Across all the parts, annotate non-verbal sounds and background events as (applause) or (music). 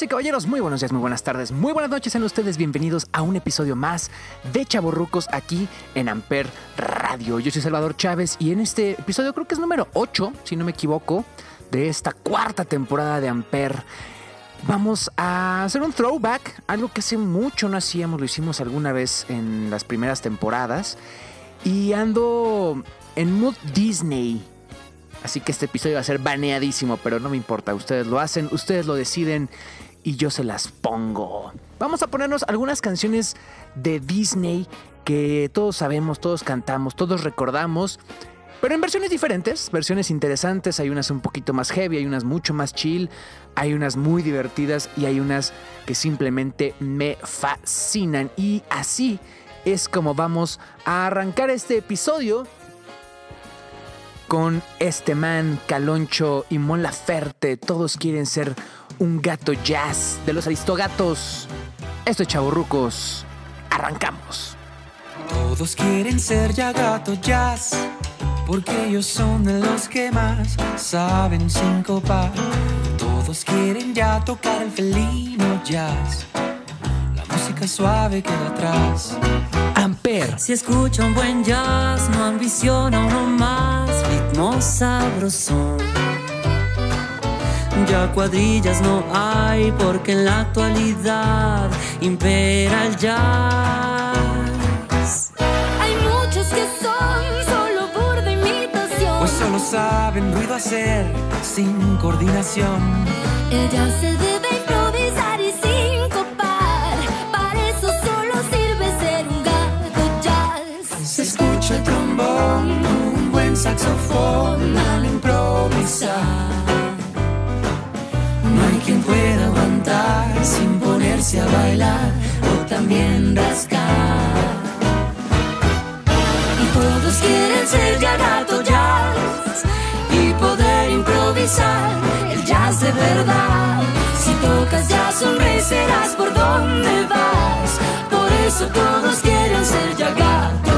Damas y caballeros, muy buenos días, muy buenas tardes, muy buenas noches, sean ustedes bienvenidos a un episodio más de Chaborrucos aquí en Amper Radio. Yo soy Salvador Chávez y en este episodio creo que es número 8, si no me equivoco, de esta cuarta temporada de Amper. Vamos a hacer un throwback, algo que hace mucho no hacíamos, lo hicimos alguna vez en las primeras temporadas. Y ando en mood Disney. Así que este episodio va a ser baneadísimo, pero no me importa. Ustedes lo hacen, ustedes lo deciden y yo se las pongo. Vamos a ponernos algunas canciones de Disney que todos sabemos, todos cantamos, todos recordamos. Pero en versiones diferentes, versiones interesantes, hay unas un poquito más heavy, hay unas mucho más chill, hay unas muy divertidas y hay unas que simplemente me fascinan. Y así es como vamos a arrancar este episodio con este man, Caloncho y Mon Laferte. Todos quieren ser un gato jazz de los aristogatos. Esto es Chaburrucos. Arrancamos. Todos quieren ser ya gato jazz, porque ellos son de los que más saben sincopar. Todos quieren ya tocar el felino jazz, la música suave queda atrás. Amper. Si escucha un buen jazz, no ambiciona uno más, ritmo sabrosón. Ya cuadrillas no hay porque en la actualidad impera el jazz. Hay muchos que son solo burda imitación. Pues solo saben ruido hacer sin coordinación. Ella se bailar o también rascar. Y todos quieren ser ya gato jazz. Y poder improvisar El jazz de verdad. Si tocas ya sonreirás por donde vas. Por eso todos quieren ser ya gato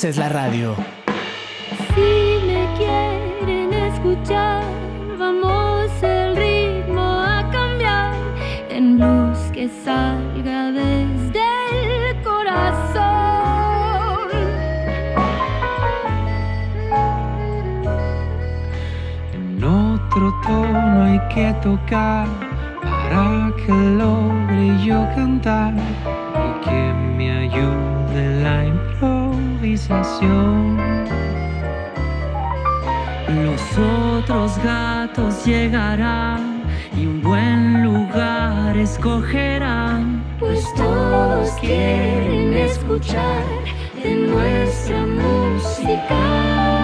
haces la radio. Si me quieren escuchar, vamos el ritmo a cambiar en luz que salga desde el corazón. En otro tono hay que tocar para que logre yo cantar Los otros gatos llegarán y un buen lugar escogerán. Pues todos quieren escuchar de nuestra música.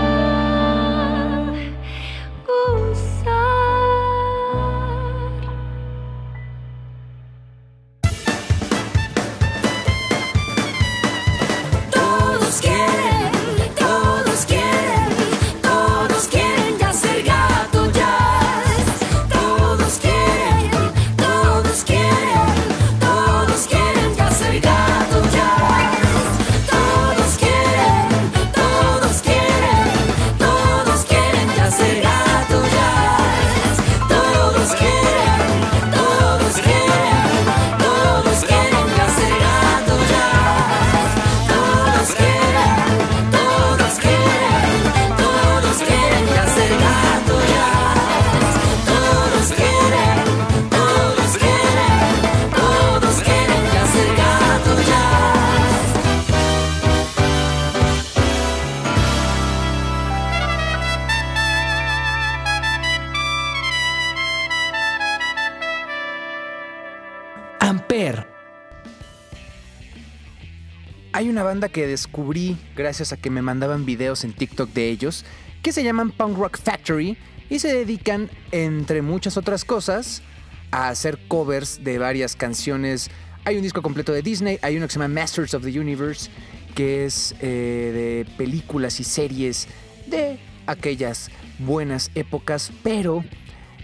Banda que descubrí gracias a que me mandaban videos en TikTok de ellos que se llaman Punk Rock Factory y se dedican, entre muchas otras cosas, a hacer covers de varias canciones. Hay un disco completo de Disney, hay uno que se llama Masters of the Universe, que es eh, de películas y series de aquellas buenas épocas, pero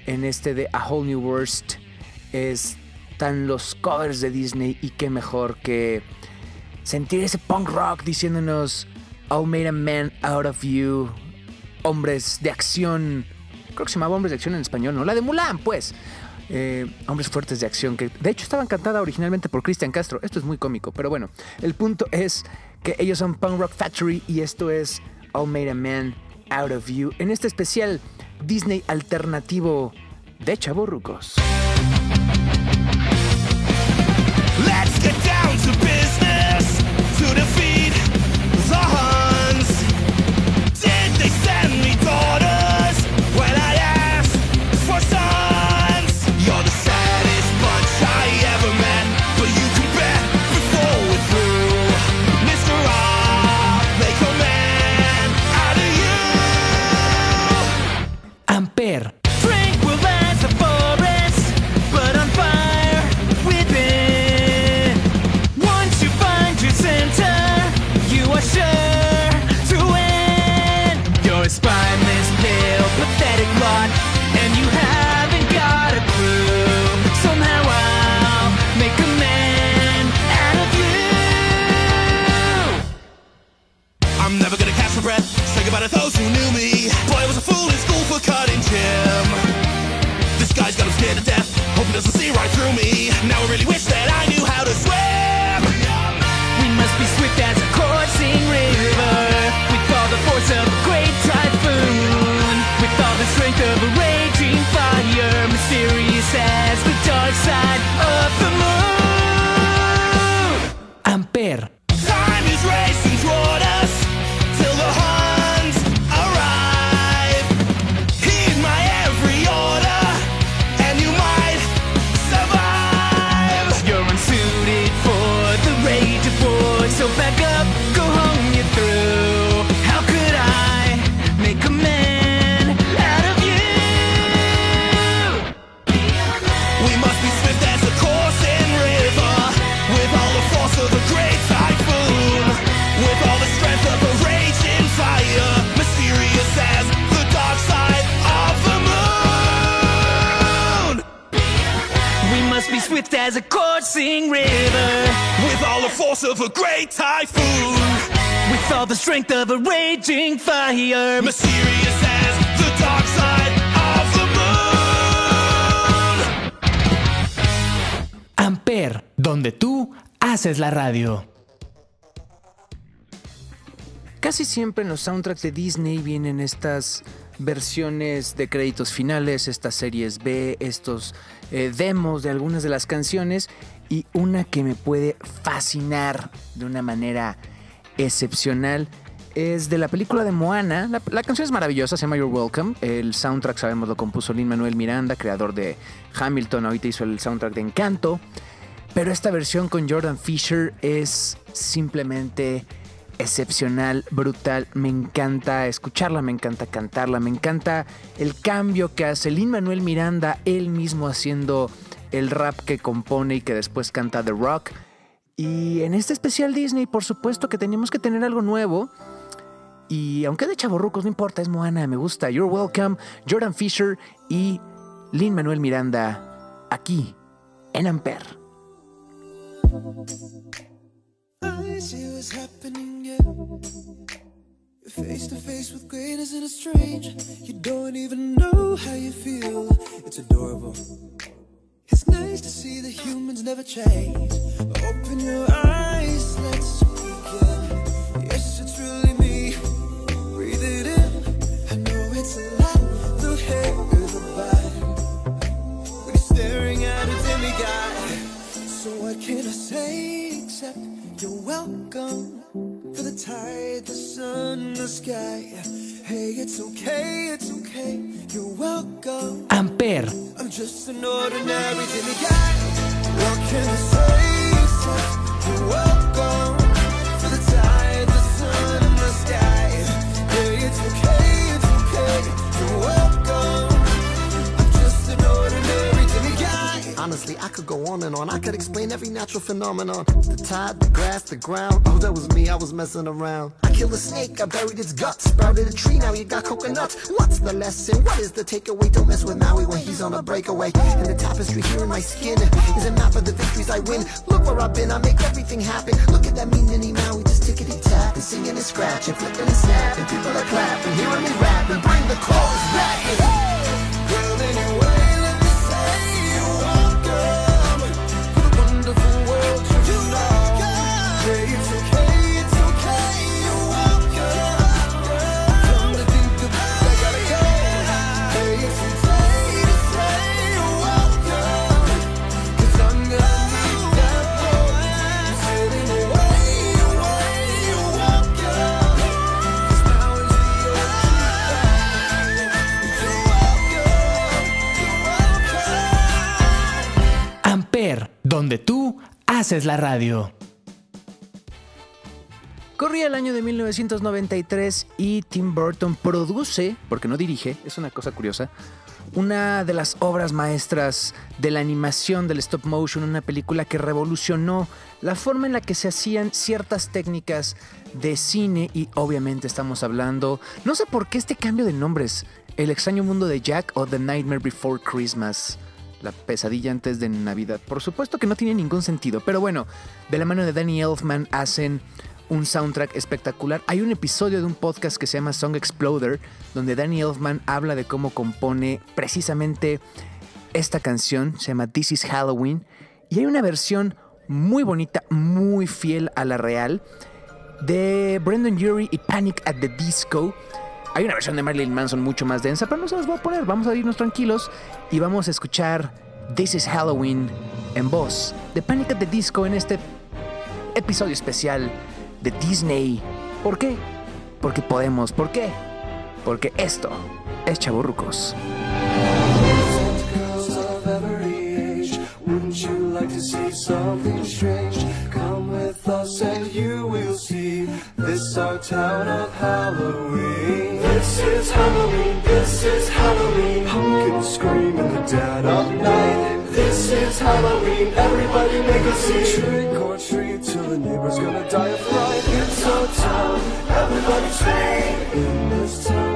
en este de A Whole New Worst están los covers de Disney y qué mejor que sentir ese punk rock diciéndonos I made a man out of you, hombres de acción, creo que se llamaba hombres de acción en español, ¿no? La de Mulan, pues. Eh, hombres fuertes de acción, que de hecho estaban cantada originalmente por Cristian Castro. Esto es muy cómico, pero bueno, el punto es que ellos son Punk Rock Factory y esto es I Made a Man Out of You en este especial Disney alternativo de Chavorrucos. Let's get down the strength of a raging fire mysterious as the dark of the moon. Amper. Donde tú haces la radio. Casi siempre en los soundtracks de Disney vienen estas versiones de créditos finales, estas series B, estos eh, demos de algunas de las canciones y una que me puede fascinar de una manera excepcional es de la película de Moana. La, canción es maravillosa, se llama You're Welcome. El soundtrack, sabemos, lo compuso Lin Manuel Miranda, creador de Hamilton. Ahorita hizo el soundtrack de Encanto. Pero esta versión con Jordan Fisher es simplemente excepcional, brutal. Me encanta escucharla, me encanta cantarla, me encanta el cambio que hace Lin Manuel Miranda, él mismo haciendo el rap que compone y que después canta The Rock. Y en este especial Disney, por supuesto que teníamos que tener algo nuevo. Y aunque de chavorrucos, no importa, es Moana, me gusta. You're welcome, Jordan Fisher y Lin Manuel Miranda aquí en Amper. I see what's happening. You're face to face with greatness and it's strange. You don't even know how you feel. It's adorable. It's nice to see the humans never change. Open your eyes, let's begin. Yes, it's really me. Breathe it in. I know it's a lot to hear the vibe. When you're staring at a demigod. So what can I say except you're welcome for the tide, the sun, the sky. Hey, it's okay, it's okay. You're welcome. Amper. I'm just an ordinary demigod. What can I say you're welcome Honestly, I could go on and on. I could explain every natural phenomenon. The tide, the grass, the ground. Oh, that was me, I was messing around. I killed a snake, I buried its guts. Sprouted a tree, now you got coconuts. What's the lesson? What is the takeaway? Don't mess with Maui when he's on a breakaway. And the tapestry here in my skin is a map of the victories I win. Look where I've been, I make everything happen. Look at that mean Maui, just tickety tap. And singing and scratching, flipping and snapping. People are clapping, haces la radio. Corría el año de 1993 y Tim Burton produce, porque no dirige, es una cosa curiosa, una de las obras maestras de la animación del stop motion, una película que revolucionó la forma en la que se hacían ciertas técnicas de cine y obviamente estamos hablando, no sé por qué este cambio de nombres, El extraño mundo de Jack o The Nightmare Before Christmas. La pesadilla antes de Navidad. Por supuesto que no tiene ningún sentido, pero bueno, de la mano de Danny Elfman hacen un soundtrack espectacular. Hay un episodio de un podcast que se llama Song Exploder, donde Danny Elfman habla de cómo compone precisamente esta canción, se llama This is Halloween, y hay una versión muy bonita, muy fiel a la real, de Brendan Urie y Panic at the Disco. Hay una versión de Marilyn Manson mucho más densa, pero no se las voy a poner. Vamos a irnos tranquilos y vamos a escuchar This is Halloween en voz de Panic at the Disco en este episodio especial de Disney. ¿Por qué? Porque podemos. ¿Por qué? Porque esto es Chaburrucos. town of Halloween. This is Halloween, this is Halloween. Pumpkins scream in the dead of night. This is Halloween, everybody make a scene. Trick or treat till the neighbor's gonna die of fright. It's our town, everybody scream. In this town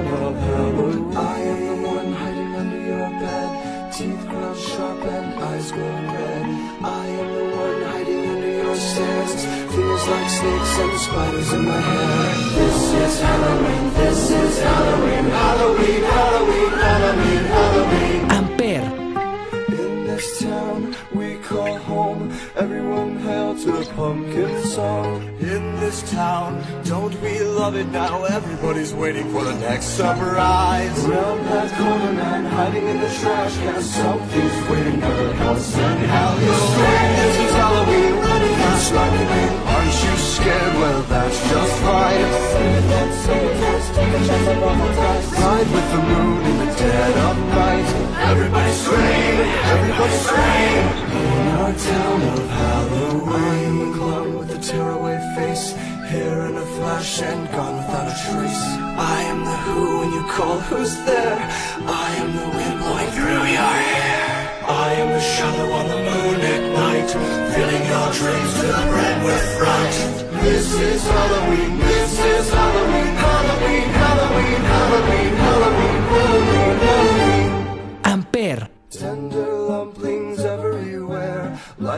Feels like snakes and spiders in my hair. This is Halloween, this is Halloween, Halloween, Halloween, Halloween, Halloween. Amper, In this town we call home, everyone hail to the pumpkin song. In this town, don't we love it now? Everybody's waiting for the next surprise. Round that corner man hiding in the trash can. Something's waiting for the house and he's. This is Halloween, running and sliding in. Scared? Well, that's just fine. Ride with the moon in the dead of night. Everybody scream, everybody scream. In our town of Halloween, I am the clown with the tearaway face. Here in a flash and gone without a trace. I am the who when you call who's there. I am the wind blowing through your hair. I am the shadow on the moon at night, filling your dreams to the brim with fright. This is Halloween, this is Halloween, Halloween, Halloween, Halloween, Halloween, Halloween, Halloween. Amper, Tender.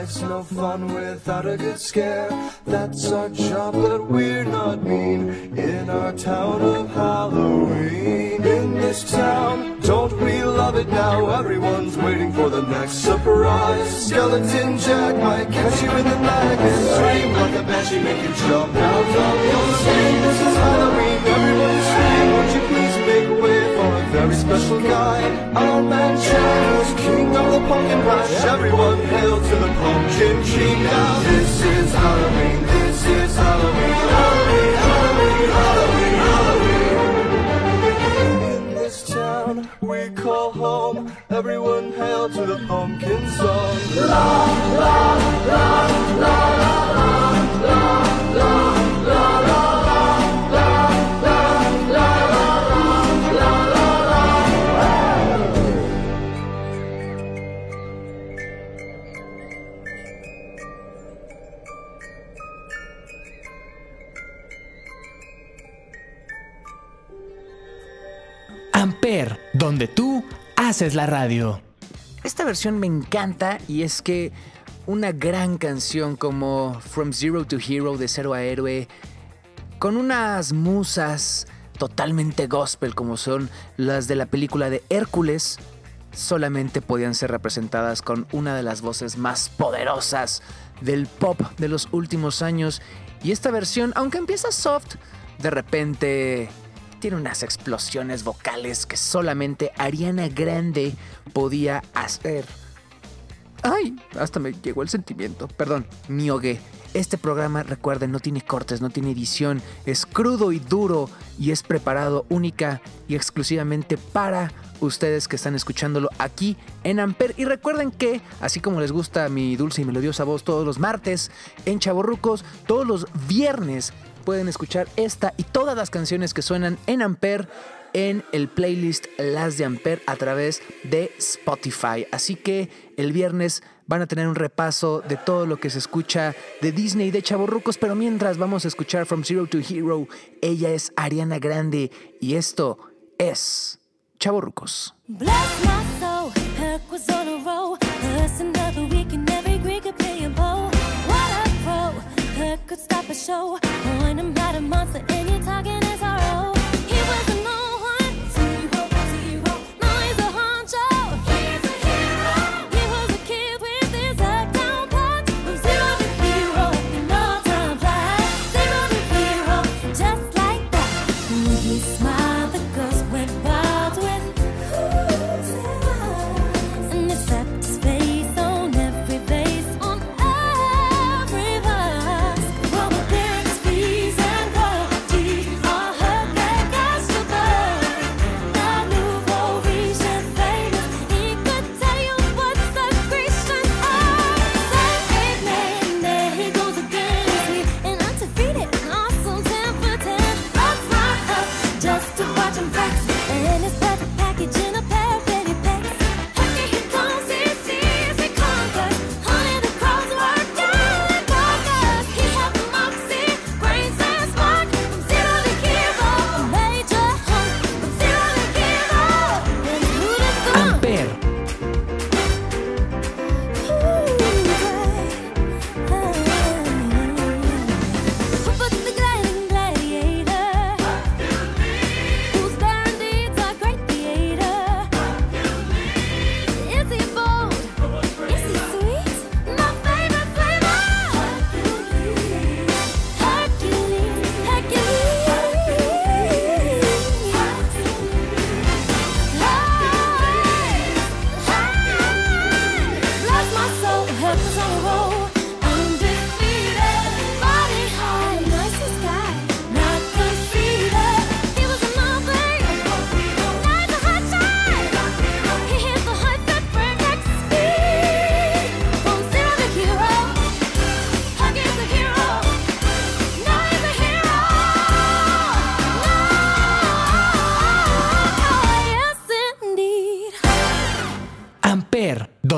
Life's no fun without a good scare. That's our job, but we're not mean. In our town of Halloween. In this town, don't we love it now? Everyone's waiting for the next surprise. Skeleton Jack might catch you in the back and scream like a banshee, make you jump out of your skin. This is Halloween, everybody scream. Won't you very special guy? Our man Jack was king of the pumpkin patch. Everyone hail to the pumpkin king now. This is Halloween, this is Halloween, Halloween, Halloween, Halloween, Halloween. In this town we call home, everyone hail to the pumpkin song. Amper, donde tú haces la radio. Esta versión me encanta y es que una gran canción como From Zero to Hero de Cero a Héroe, con unas musas totalmente gospel como son las de la película de Hércules, solamente podían ser representadas con una de las voces más poderosas del pop de los últimos años. Y esta versión, aunque empieza soft, de repente tiene unas explosiones vocales que solamente Ariana Grande podía hacer. Ay, hasta me llegó el sentimiento. Perdón, me ahogué. Este programa, recuerden, no tiene cortes, no tiene edición, es crudo y duro y es preparado única y exclusivamente para ustedes que están escuchándolo aquí en Amper. Y recuerden que, así como les gusta mi dulce y melodiosa voz todos los martes en Chaborrucos, todos los viernes pueden escuchar esta y todas las canciones que suenan en Amper en el playlist Las de Amper a través de Spotify. Así que el viernes van a tener un repaso de todo lo que se escucha de Disney y de Chavorrucos, pero mientras vamos a escuchar From Zero to Hero, ella es Ariana Grande y esto es soul, Herc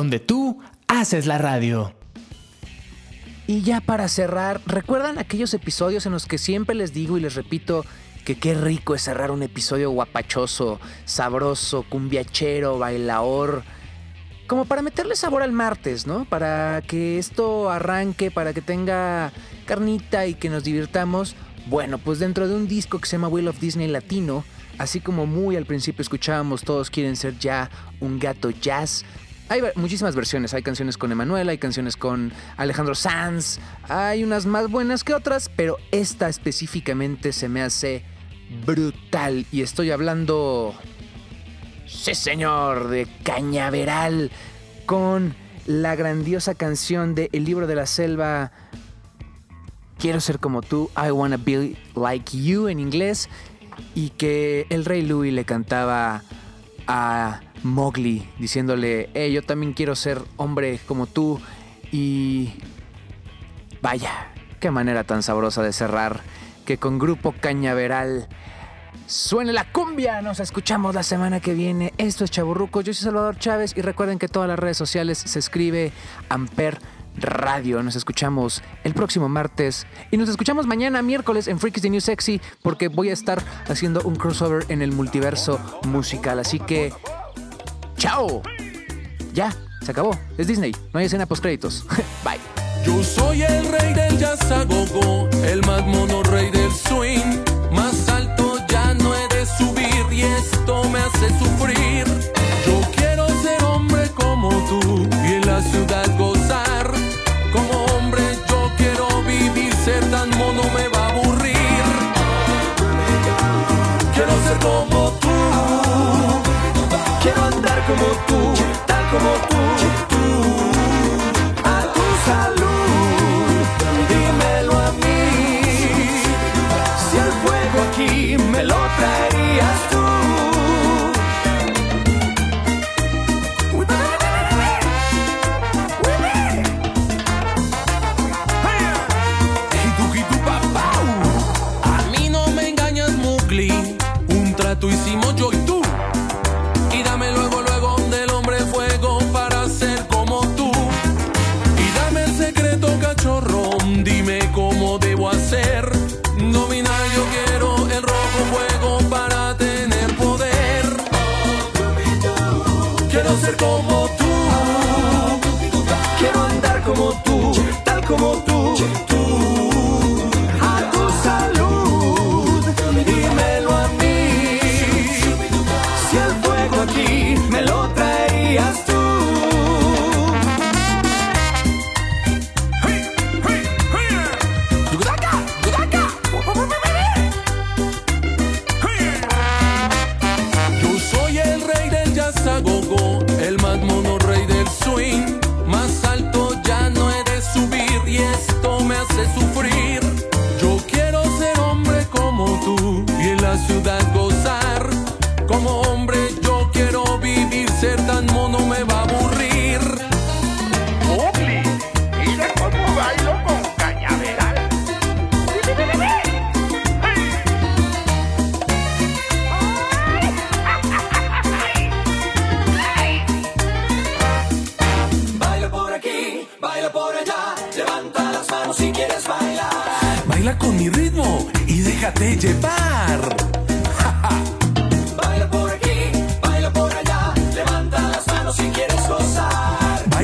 donde tú haces la radio. Y ya para cerrar, ¿recuerdan aquellos episodios en los que siempre les digo y les repito que qué rico es cerrar un episodio guapachoso, sabroso, cumbiachero, bailaor? Como para meterle sabor al martes, ¿no? Para que esto arranque, para que tenga carnita y que nos divirtamos. Bueno, pues dentro de un disco que se llama Will of Disney Latino, así como muy al principio escuchábamos Todos quieren ser ya un gato jazz, hay muchísimas versiones, hay canciones con Emanuel, hay canciones con Alejandro Sanz, hay unas más buenas que otras, pero esta específicamente se me hace brutal. Y estoy hablando, sí señor, de Cañaveral con la grandiosa canción de El libro de la selva, Quiero ser como tú, I wanna be like you en inglés, y que el rey Louis le cantaba a Mowgli diciéndole, hey, yo también quiero ser hombre como tú y vaya, qué manera tan sabrosa de cerrar que con Grupo Cañaveral suene la cumbia. Nos escuchamos la semana que viene. Esto es Chaburrucos. Yo soy Salvador Chávez y recuerden que todas las redes sociales se escribe Amper Radio. Nos escuchamos el próximo martes y nos escuchamos mañana miércoles en Freaks the New Sexy porque voy a estar haciendo un crossover en el multiverso musical. Así que chao. Ya, se acabó. Es Disney. No hay escena post créditos. (laughs) Bye. Yo soy el rey del jazz el más mono rey del swing. Más alto ya no he de subir y esto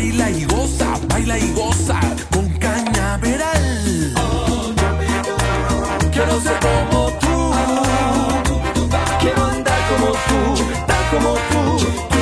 Baila y goza, baila y goza con cañaveral. Quiero ser como tú, quiero andar como tú, tal como tú.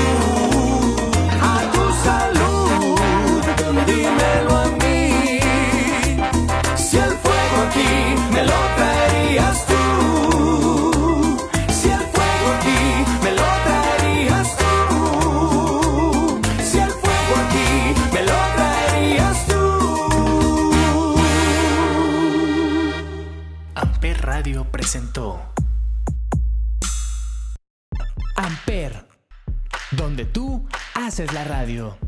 Radio.